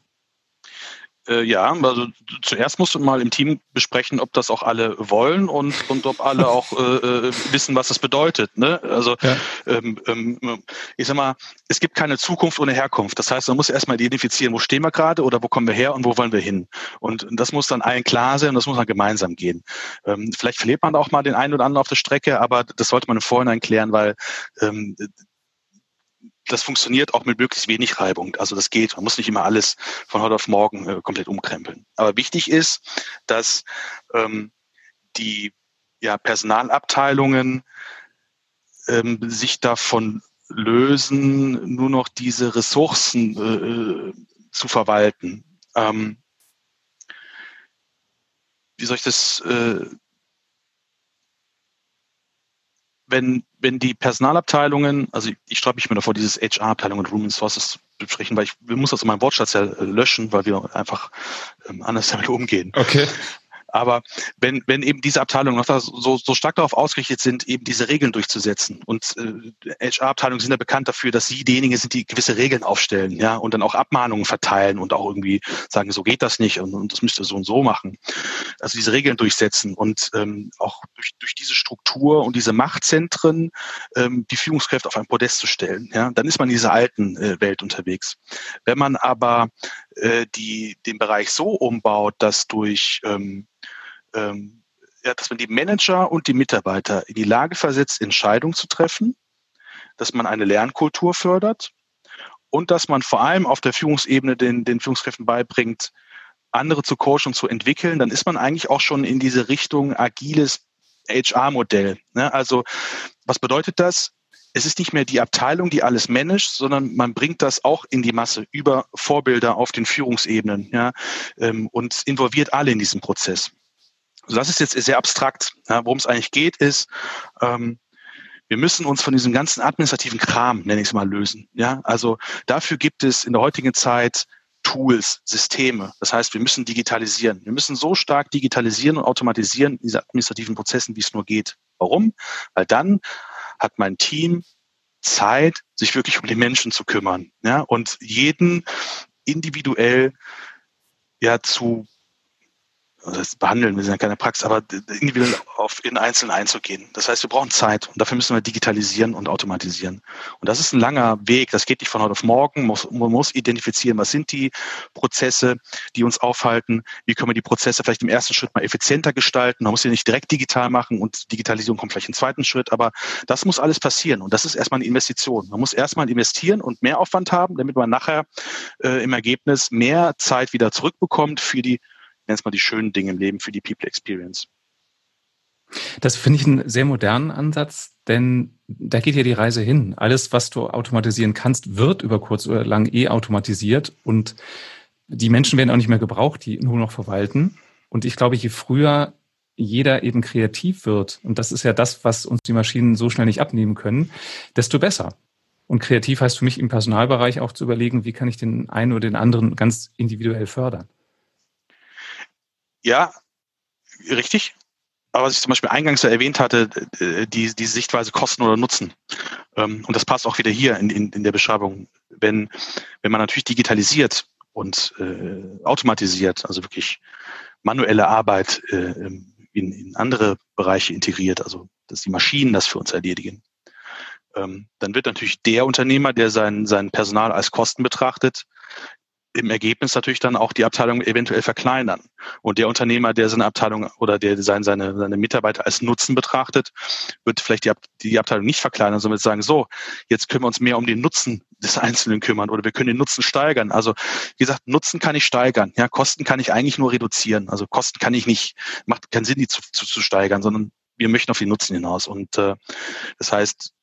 Äh, ja, also zuerst musst du mal im Team besprechen, ob das auch alle wollen und, und ob alle auch äh, äh, wissen, was das bedeutet. Ne? Also ja. ähm, ähm, ich sag mal, es gibt keine Zukunft ohne Herkunft. Das heißt, man muss erstmal identifizieren, wo stehen wir gerade oder wo kommen wir her und wo wollen wir hin. Und das muss dann allen klar sein und das muss dann gemeinsam gehen. Ähm, vielleicht verliert man auch mal den einen oder anderen auf der Strecke, aber das sollte man im Vorhinein klären, weil ähm, das funktioniert auch mit möglichst wenig Reibung. Also das geht. Man muss nicht immer alles von heute auf morgen äh, komplett umkrempeln. Aber wichtig ist, dass ähm, die ja, Personalabteilungen ähm, sich davon lösen, nur noch diese Ressourcen äh, äh zu verwalten. Ähm, wie soll ich das äh, wenn, wenn die Personalabteilungen, also ich, ich mich mir davor, dieses HR-Abteilung und Human Sources zu besprechen, weil ich muss das in meinem Wortschatz ja äh, löschen, weil wir einfach ähm, anders damit umgehen. Okay. Aber wenn, wenn eben diese Abteilungen noch so, so stark darauf ausgerichtet sind, eben diese Regeln durchzusetzen und äh, HR-Abteilungen sind ja bekannt dafür, dass sie diejenigen sind, die gewisse Regeln aufstellen, ja, und dann auch Abmahnungen verteilen und auch irgendwie sagen, so geht das nicht und, und das müsst ihr so und so machen. Also diese Regeln durchsetzen und ähm, auch durch, durch diese Struktur und diese Machtzentren ähm, die Führungskräfte auf ein Podest zu stellen, ja, dann ist man in dieser alten äh, Welt unterwegs. Wenn man aber äh, die den Bereich so umbaut, dass durch ähm, ähm, ja, dass man die Manager und die Mitarbeiter in die Lage versetzt, Entscheidungen zu treffen, dass man eine Lernkultur fördert und dass man vor allem auf der Führungsebene den, den Führungskräften beibringt, andere zu coachen und zu entwickeln, dann ist man eigentlich auch schon in diese Richtung agiles HR-Modell. Ne? Also was bedeutet das? Es ist nicht mehr die Abteilung, die alles managt, sondern man bringt das auch in die Masse über Vorbilder auf den Führungsebenen ja, ähm, und involviert alle in diesen Prozess. Also das ist jetzt sehr abstrakt. Ja, Worum es eigentlich geht, ist, ähm, wir müssen uns von diesem ganzen administrativen Kram, nenne ich es mal, lösen. Ja, also dafür gibt es in der heutigen Zeit Tools, Systeme. Das heißt, wir müssen digitalisieren. Wir müssen so stark digitalisieren und automatisieren diese administrativen Prozessen, wie es nur geht. Warum? Weil dann hat mein Team Zeit, sich wirklich um die Menschen zu kümmern, ja, und jeden individuell ja zu das behandeln, wir sind ja keine Praxis, aber individuell auf in Einzelnen einzugehen. Das heißt, wir brauchen Zeit und dafür müssen wir digitalisieren und automatisieren. Und das ist ein langer Weg. Das geht nicht von heute auf morgen. Man muss identifizieren, was sind die Prozesse, die uns aufhalten. Wie können wir die Prozesse vielleicht im ersten Schritt mal effizienter gestalten? Man muss sie nicht direkt digital machen und Digitalisierung kommt vielleicht im zweiten Schritt. Aber das muss alles passieren. Und das ist erstmal eine Investition. Man muss erstmal investieren und mehr Aufwand haben, damit man nachher äh, im Ergebnis mehr Zeit wieder zurückbekommt für die nenne es mal die schönen Dinge im Leben für die People Experience. Das finde ich einen sehr modernen Ansatz, denn da geht ja die Reise hin. Alles, was du automatisieren kannst, wird über kurz oder lang eh automatisiert und die Menschen werden auch nicht mehr gebraucht, die nur noch verwalten. Und ich glaube, je früher jeder eben kreativ wird, und das ist ja das, was uns die Maschinen so schnell nicht abnehmen können, desto besser. Und kreativ heißt für mich im Personalbereich auch zu überlegen, wie kann ich den einen oder den anderen ganz individuell fördern. Ja, richtig. Aber was ich zum Beispiel eingangs ja erwähnt hatte, die, die Sichtweise Kosten oder Nutzen. Ähm, und das passt auch wieder hier in, in, in der Beschreibung. Wenn, wenn man natürlich digitalisiert und äh, automatisiert, also wirklich manuelle Arbeit äh, in, in andere Bereiche integriert, also dass die Maschinen das für uns erledigen, ähm, dann wird natürlich der Unternehmer, der sein, sein Personal als Kosten betrachtet, im Ergebnis natürlich dann auch die Abteilung eventuell verkleinern. Und der Unternehmer, der seine Abteilung oder der seine, seine, seine Mitarbeiter als Nutzen betrachtet, wird vielleicht die, die Abteilung nicht verkleinern, sondern sagen, so, jetzt können wir uns mehr um den Nutzen des Einzelnen kümmern oder wir können den Nutzen steigern. Also wie gesagt, Nutzen kann ich steigern. Ja, Kosten kann ich eigentlich nur reduzieren. Also Kosten kann ich nicht, macht keinen Sinn, die zu, zu, zu steigern, sondern wir möchten auf den Nutzen hinaus. Und äh, das heißt,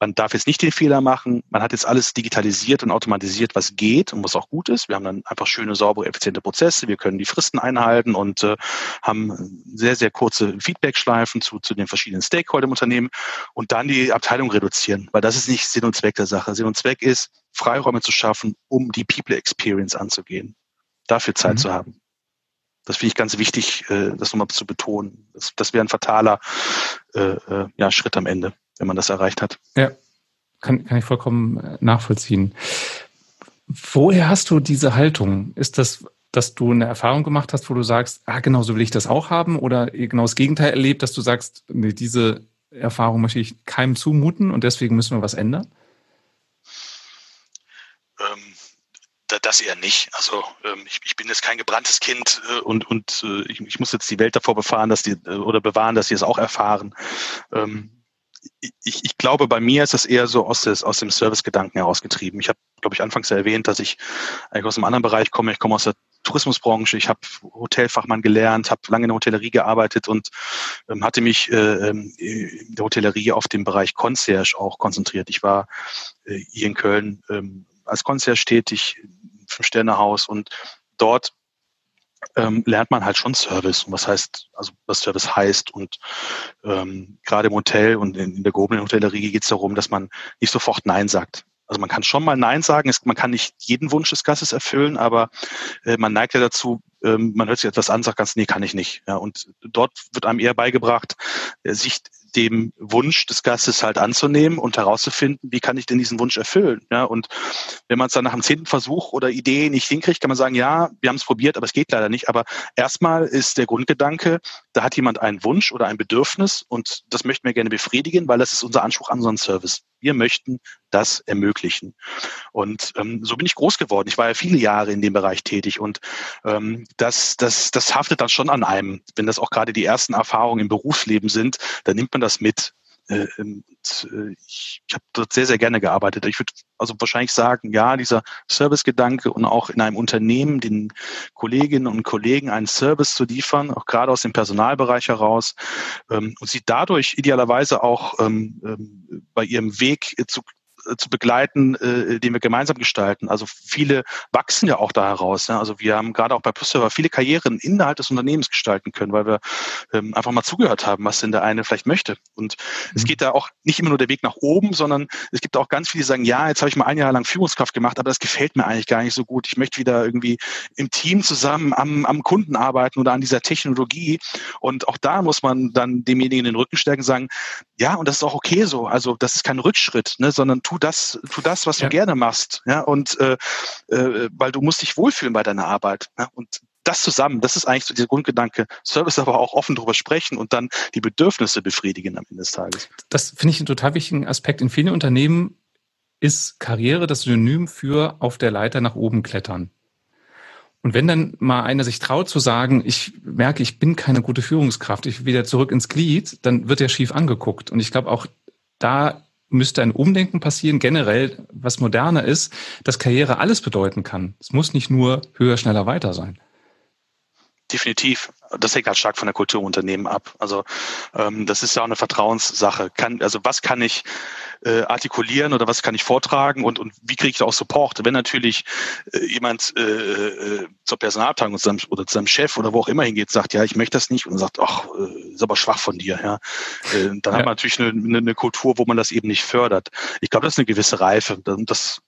man darf jetzt nicht den Fehler machen. Man hat jetzt alles digitalisiert und automatisiert, was geht und was auch gut ist. Wir haben dann einfach schöne, saubere, effiziente Prozesse. Wir können die Fristen einhalten und äh, haben sehr, sehr kurze Feedback-Schleifen zu, zu den verschiedenen Stakeholder im Unternehmen und dann die Abteilung reduzieren, weil das ist nicht Sinn und Zweck der Sache. Sinn und Zweck ist, Freiräume zu schaffen, um die People Experience anzugehen. Dafür Zeit mhm. zu haben. Das finde ich ganz wichtig, äh, das nochmal zu betonen. Das, das wäre ein fataler äh, äh, ja, Schritt am Ende wenn man das erreicht hat. Ja, kann, kann ich vollkommen äh, nachvollziehen. Woher hast du diese Haltung? Ist das, dass du eine Erfahrung gemacht hast, wo du sagst, ah, genau so will ich das auch haben? Oder genau das Gegenteil erlebt, dass du sagst, nee, diese Erfahrung möchte ich keinem zumuten und deswegen müssen wir was ändern? Ähm, das eher nicht. Also ähm, ich, ich, bin jetzt kein gebranntes Kind äh, und, und äh, ich, ich, muss jetzt die Welt davor befahren, dass die oder bewahren, dass sie es auch erfahren. Ähm, ich, ich glaube, bei mir ist das eher so aus, des, aus dem Servicegedanken herausgetrieben. Ich habe, glaube ich, anfangs erwähnt, dass ich eigentlich aus einem anderen Bereich komme. Ich komme aus der Tourismusbranche, ich habe Hotelfachmann gelernt, habe lange in der Hotellerie gearbeitet und ähm, hatte mich äh, ähm, in der Hotellerie auf den Bereich Concierge auch konzentriert. Ich war äh, hier in Köln ähm, als Concierge tätig, Fünf-Sterne-Haus und dort ähm, lernt man halt schon Service und was heißt, also was Service heißt. Und ähm, gerade im Hotel und in, in der gehobenen Hotellerie geht es darum, dass man nicht sofort Nein sagt. Also man kann schon mal Nein sagen, es, man kann nicht jeden Wunsch des Gastes erfüllen, aber äh, man neigt ja dazu, ähm, man hört sich etwas an, sagt ganz, nee, kann ich nicht. Ja, und dort wird einem eher beigebracht, äh, sich dem Wunsch des Gastes halt anzunehmen und herauszufinden, wie kann ich denn diesen Wunsch erfüllen. Ja, und wenn man es dann nach dem zehnten Versuch oder Idee nicht hinkriegt, kann man sagen, ja, wir haben es probiert, aber es geht leider nicht. Aber erstmal ist der Grundgedanke, da hat jemand einen Wunsch oder ein Bedürfnis und das möchten wir gerne befriedigen, weil das ist unser Anspruch an unseren Service. Wir möchten das ermöglichen. Und ähm, so bin ich groß geworden. Ich war ja viele Jahre in dem Bereich tätig und ähm, das, das, das haftet dann schon an einem. Wenn das auch gerade die ersten Erfahrungen im Berufsleben sind, dann nimmt man das mit. Äh, und, äh, ich habe dort sehr, sehr gerne gearbeitet. Ich würde also wahrscheinlich sagen, ja, dieser Servicegedanke und auch in einem Unternehmen den Kolleginnen und Kollegen einen Service zu liefern, auch gerade aus dem Personalbereich heraus, ähm, und sie dadurch idealerweise auch ähm, ähm bei ihrem Weg zu äh, zu begleiten, äh, den wir gemeinsam gestalten. Also viele wachsen ja auch da heraus. Ja? Also wir haben gerade auch bei PlusServer viele Karrieren innerhalb des Unternehmens gestalten können, weil wir ähm, einfach mal zugehört haben, was denn der eine vielleicht möchte. Und mhm. es geht da auch nicht immer nur der Weg nach oben, sondern es gibt auch ganz viele, die sagen, ja, jetzt habe ich mal ein Jahr lang Führungskraft gemacht, aber das gefällt mir eigentlich gar nicht so gut. Ich möchte wieder irgendwie im Team zusammen am, am Kunden arbeiten oder an dieser Technologie. Und auch da muss man dann demjenigen den Rücken stärken und sagen, ja, und das ist auch okay so. Also das ist kein Rückschritt, ne, sondern tu das, tu das, was ja. du gerne machst. Ja, und äh, äh, weil du musst dich wohlfühlen bei deiner Arbeit. Ja? Und das zusammen, das ist eigentlich so dieser Grundgedanke. Service aber auch offen drüber sprechen und dann die Bedürfnisse befriedigen am Ende des Tages. Das finde ich einen total wichtigen Aspekt. In vielen Unternehmen ist Karriere das Synonym für auf der Leiter nach oben klettern. Und wenn dann mal einer sich traut zu sagen, ich merke, ich bin keine gute Führungskraft, ich will wieder zurück ins Glied, dann wird er schief angeguckt. Und ich glaube, auch da müsste ein Umdenken passieren, generell, was moderner ist, dass Karriere alles bedeuten kann. Es muss nicht nur höher, schneller, weiter sein. Definitiv. Das hängt halt stark von der Kultur Unternehmen ab. Also ähm, das ist ja auch eine Vertrauenssache. Kann, also was kann ich äh, artikulieren oder was kann ich vortragen und, und wie kriege ich da auch Support? Wenn natürlich äh, jemand äh, äh, zur Personalabteilung oder zu, seinem, oder zu seinem Chef oder wo auch immer hingeht, sagt, ja, ich möchte das nicht und sagt, ach, äh, ist aber schwach von dir, ja, äh, dann ja. hat man natürlich eine, eine, eine Kultur, wo man das eben nicht fördert. Ich glaube, das ist eine gewisse Reife. Das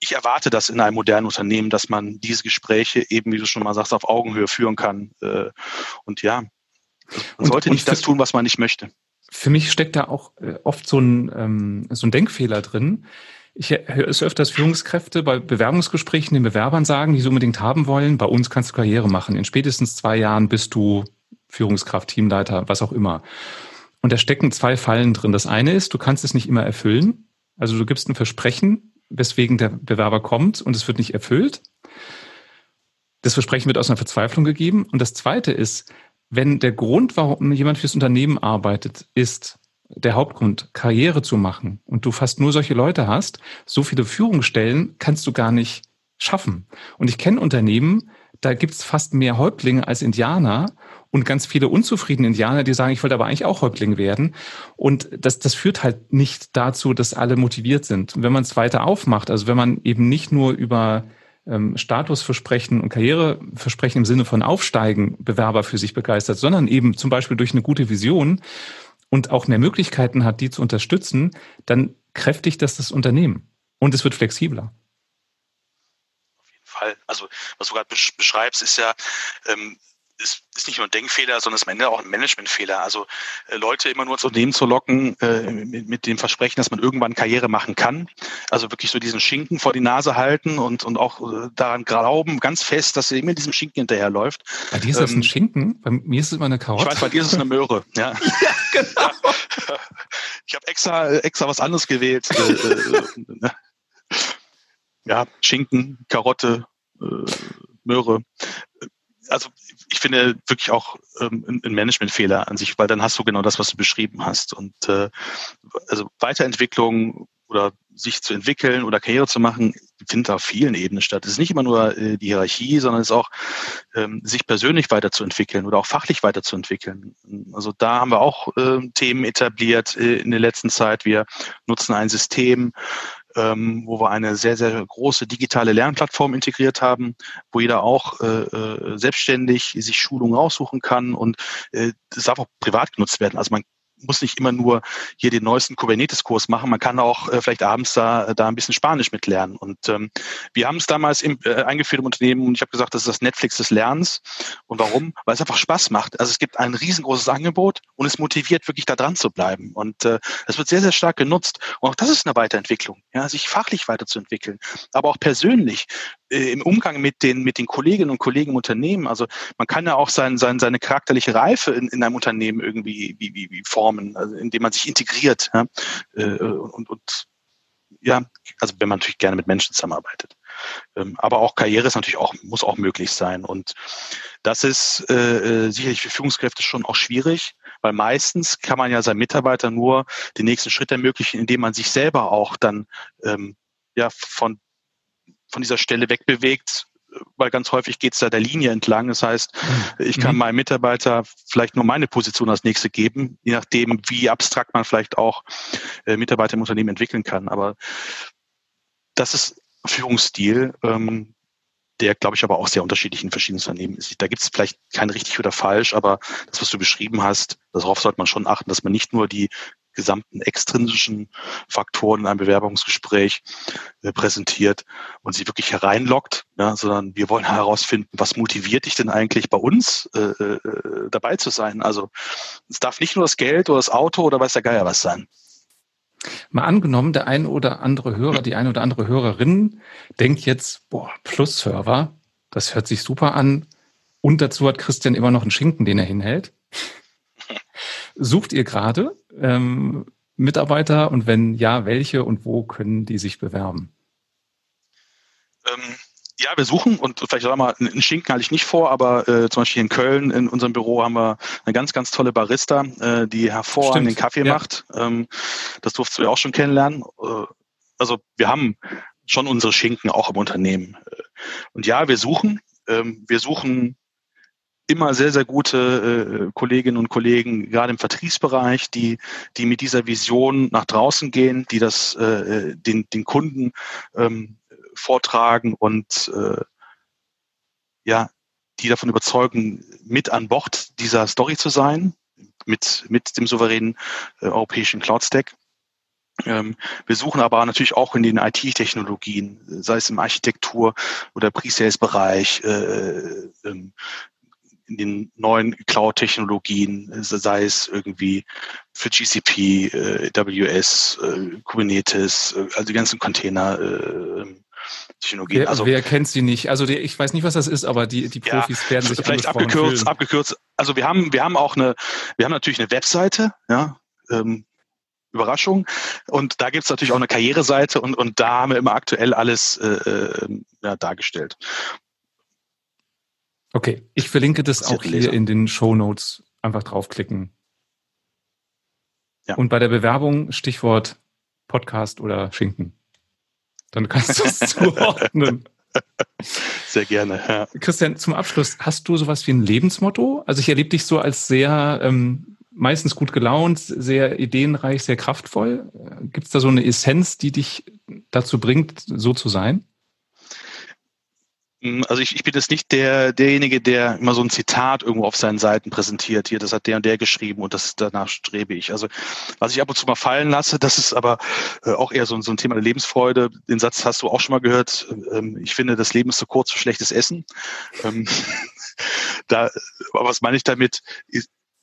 ich erwarte das in einem modernen Unternehmen, dass man diese Gespräche eben, wie du schon mal sagst, auf Augenhöhe führen kann. Und ja, man sollte und nicht das tun, was man nicht möchte. Für mich steckt da auch äh, oft so ein, ähm, so ein Denkfehler drin. Ich höre es öfters Führungskräfte bei Bewerbungsgesprächen den Bewerbern sagen, die sie unbedingt haben wollen, bei uns kannst du Karriere machen. In spätestens zwei Jahren bist du Führungskraft, Teamleiter, was auch immer. Und da stecken zwei Fallen drin. Das eine ist, du kannst es nicht immer erfüllen. Also du gibst ein Versprechen, weswegen der Bewerber kommt und es wird nicht erfüllt. Das Versprechen wird aus einer Verzweiflung gegeben. Und das Zweite ist, wenn der Grund, warum jemand fürs Unternehmen arbeitet, ist, der Hauptgrund, Karriere zu machen und du fast nur solche Leute hast, so viele Führungsstellen kannst du gar nicht schaffen. Und ich kenne Unternehmen, da gibt's fast mehr Häuptlinge als Indianer und ganz viele unzufriedene Indianer, die sagen, ich wollte aber eigentlich auch Häuptling werden. Und das, das führt halt nicht dazu, dass alle motiviert sind. Und wenn man es weiter aufmacht, also wenn man eben nicht nur über ähm, Statusversprechen und Karriereversprechen im Sinne von Aufsteigen Bewerber für sich begeistert, sondern eben zum Beispiel durch eine gute Vision und auch mehr Möglichkeiten hat, die zu unterstützen, dann kräftigt das das Unternehmen und es wird flexibler. Auf jeden Fall. Also was du gerade beschreibst, ist ja ähm, ist, ist nicht nur ein Denkfehler, sondern ist am Ende auch ein Managementfehler. Also äh, Leute immer nur ins Unternehmen zu locken äh, mit, mit, dem Versprechen, dass man irgendwann Karriere machen kann. Also wirklich so diesen Schinken vor die Nase halten und, und auch äh, daran glauben, ganz fest, dass er immer diesem Schinken hinterherläuft. Bei dir ist das ähm, ein Schinken? Bei mir ist es immer eine Karotte. Ich weiß, bei dir ist es eine Möhre. Ja, ja genau. Ich habe extra, extra was anderes gewählt. Äh, äh, ne? ja, Schinken, Karotte, äh, Möhre also ich finde wirklich auch ähm, ein Managementfehler an sich, weil dann hast du genau das, was du beschrieben hast. Und äh, also Weiterentwicklung oder sich zu entwickeln oder Karriere zu machen, findet auf vielen Ebenen statt. Es ist nicht immer nur äh, die Hierarchie, sondern es ist auch ähm, sich persönlich weiterzuentwickeln oder auch fachlich weiterzuentwickeln. Also da haben wir auch äh, Themen etabliert äh, in der letzten Zeit. Wir nutzen ein System, ähm, wo wir eine sehr, sehr große digitale Lernplattform integriert haben, wo jeder auch äh, äh selbstständig sich Schulungen aussuchen kann und äh, das darf auch privat genutzt werden. Also man muss nicht immer nur hier den neuesten Kubernetes-Kurs machen. Man kann auch äh, vielleicht abends da, da ein bisschen Spanisch mitlernen. Und ähm, wir haben es damals im, äh, eingeführt im Unternehmen und ich habe gesagt, das ist das Netflix des Lernens. Und warum? Weil es einfach Spaß macht. Also es gibt ein riesengroßes Angebot und es motiviert wirklich da dran zu bleiben. Und äh, es wird sehr, sehr stark genutzt. Und auch das ist eine Weiterentwicklung, ja, sich fachlich weiterzuentwickeln, aber auch persönlich äh, im Umgang mit den, mit den Kolleginnen und Kollegen im Unternehmen. Also man kann ja auch sein, sein, seine charakterliche Reife in, in einem Unternehmen irgendwie wie, wie, wie formen, also indem man sich integriert. Ja? Äh, und, und ja, also wenn man natürlich gerne mit Menschen zusammenarbeitet. Ähm, aber auch Karriere ist natürlich auch, muss auch möglich sein. Und das ist äh, äh, sicherlich für Führungskräfte schon auch schwierig, weil meistens kann man ja seinen Mitarbeitern nur den nächsten Schritt ermöglichen, indem man sich selber auch dann ähm, ja von von dieser Stelle wegbewegt, weil ganz häufig geht es da der Linie entlang. Das heißt, ich kann mhm. meinem Mitarbeiter vielleicht nur meine Position als nächste geben, je nachdem, wie abstrakt man vielleicht auch äh, Mitarbeiter im Unternehmen entwickeln kann. Aber das ist Führungsstil, ähm, der, glaube ich, aber auch sehr unterschiedlich in verschiedenen Unternehmen ist. Da gibt es vielleicht kein richtig oder falsch, aber das, was du beschrieben hast, darauf sollte man schon achten, dass man nicht nur die gesamten extrinsischen Faktoren in einem Bewerbungsgespräch äh, präsentiert und sie wirklich hereinlockt, ja, sondern wir wollen herausfinden, was motiviert dich denn eigentlich bei uns äh, äh, dabei zu sein. Also es darf nicht nur das Geld oder das Auto oder weiß der Geier was sein. Mal angenommen, der ein oder andere Hörer, die eine oder andere Hörerin denkt jetzt, boah, Plus-Server, das hört sich super an. Und dazu hat Christian immer noch einen Schinken, den er hinhält. Sucht ihr gerade ähm, Mitarbeiter und wenn ja, welche und wo können die sich bewerben? Ähm, ja, wir suchen und vielleicht sagen wir mal, einen Schinken halte ich nicht vor, aber äh, zum Beispiel in Köln in unserem Büro haben wir eine ganz, ganz tolle Barista, äh, die hervorragenden Kaffee ja. macht. Ähm, das durfst du ja auch schon kennenlernen. Äh, also wir haben schon unsere Schinken auch im Unternehmen. Äh, und ja, wir suchen. Ähm, wir suchen immer sehr, sehr gute äh, Kolleginnen und Kollegen, gerade im Vertriebsbereich, die, die mit dieser Vision nach draußen gehen, die das äh, den, den Kunden ähm, vortragen und äh, ja, die davon überzeugen, mit an Bord dieser Story zu sein, mit, mit dem souveränen äh, europäischen Cloud-Stack. Ähm, wir suchen aber natürlich auch in den IT-Technologien, sei es im Architektur- oder Pre-Sales-Bereich, äh, ähm, in den neuen Cloud-Technologien, sei es irgendwie für GCP, äh, AWS, äh, Kubernetes, äh, also die ganzen Container. Äh, Technologien. Wer, also, wer kennt sie nicht? Also die, ich weiß nicht, was das ist, aber die, die Profis ja, werden sich vielleicht abgekürzt, fühlen. abgekürzt. Also wir haben, wir haben auch eine, wir haben natürlich eine Webseite, ja, ähm, Überraschung. Und da gibt es natürlich auch eine Karriereseite und, und da haben wir immer aktuell alles äh, äh ja, dargestellt. Okay, ich verlinke das auch hier in den Show Notes. Einfach draufklicken. Ja. Und bei der Bewerbung Stichwort Podcast oder Schinken. Dann kannst du es zuordnen. Sehr gerne. Ja. Christian, zum Abschluss, hast du sowas wie ein Lebensmotto? Also ich erlebe dich so als sehr ähm, meistens gut gelaunt, sehr ideenreich, sehr kraftvoll. Gibt es da so eine Essenz, die dich dazu bringt, so zu sein? Hm, also ich, ich bin jetzt nicht der, derjenige, der immer so ein Zitat irgendwo auf seinen Seiten präsentiert. Hier, das hat der und der geschrieben und das danach strebe ich. Also was ich ab und zu mal fallen lasse, das ist aber äh, auch eher so, so ein Thema der Lebensfreude. Den Satz hast du auch schon mal gehört. Ähm, ich finde, das Leben ist zu kurz für schlechtes Essen. Ähm, da, was meine ich damit?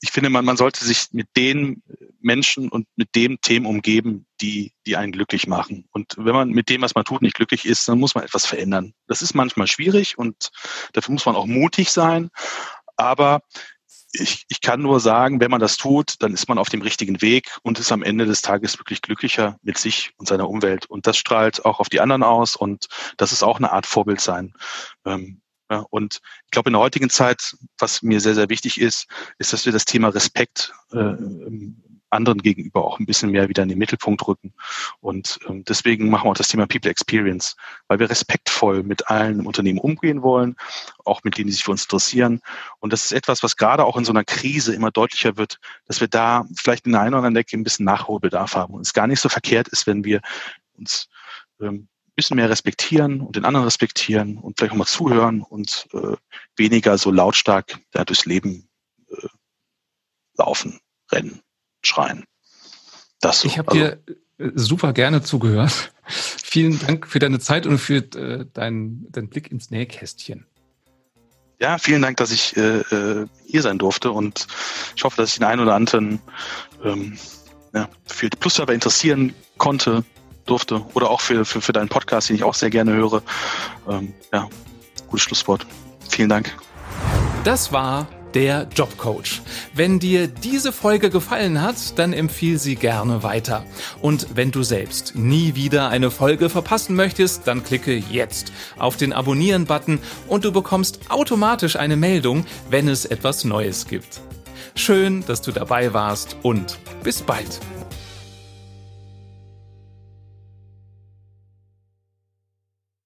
Ich finde, man, man sollte sich mit den Menschen und mit dem Themen umgeben, die, die einen glücklich machen. Und wenn man mit dem, was man tut, nicht glücklich ist, dann muss man etwas verändern. Das ist manchmal schwierig und dafür muss man auch mutig sein. Aber ich, ich kann nur sagen, wenn man das tut, dann ist man auf dem richtigen Weg und ist am Ende des Tages wirklich glücklicher mit sich und seiner Umwelt. Und das strahlt auch auf die anderen aus und das ist auch eine Art Vorbild sein. Ähm, ja, und ich glaube, in der heutigen Zeit, was mir sehr, sehr wichtig ist, ist, dass wir das Thema Respekt äh, anderen gegenüber auch ein bisschen mehr wieder in den Mittelpunkt rücken. Und ähm, deswegen machen wir auch das Thema People Experience, weil wir respektvoll mit allen Unternehmen umgehen wollen, auch mit denen, die sich für uns interessieren. Und das ist etwas, was gerade auch in so einer Krise immer deutlicher wird, dass wir da vielleicht in der einen oder anderen Ecke ein bisschen Nachholbedarf haben. Und es gar nicht so verkehrt ist, wenn wir uns ähm, bisschen mehr respektieren und den anderen respektieren und vielleicht auch mal zuhören und äh, weniger so lautstark ja, durchs Leben äh, laufen, rennen, schreien. Das so. Ich habe also, dir äh, super gerne zugehört. Vielen Dank für deine Zeit und für äh, deinen, deinen Blick ins Nähkästchen. Ja, vielen Dank, dass ich äh, äh, hier sein durfte und ich hoffe, dass ich den einen oder anderen ähm, ja, für die Plus-Server interessieren konnte durfte oder auch für, für, für deinen Podcast, den ich auch sehr gerne höre. Ähm, ja, gutes Schlusswort. Vielen Dank. Das war der Jobcoach. Wenn dir diese Folge gefallen hat, dann empfiehl sie gerne weiter. Und wenn du selbst nie wieder eine Folge verpassen möchtest, dann klicke jetzt auf den Abonnieren-Button und du bekommst automatisch eine Meldung, wenn es etwas Neues gibt. Schön, dass du dabei warst und bis bald.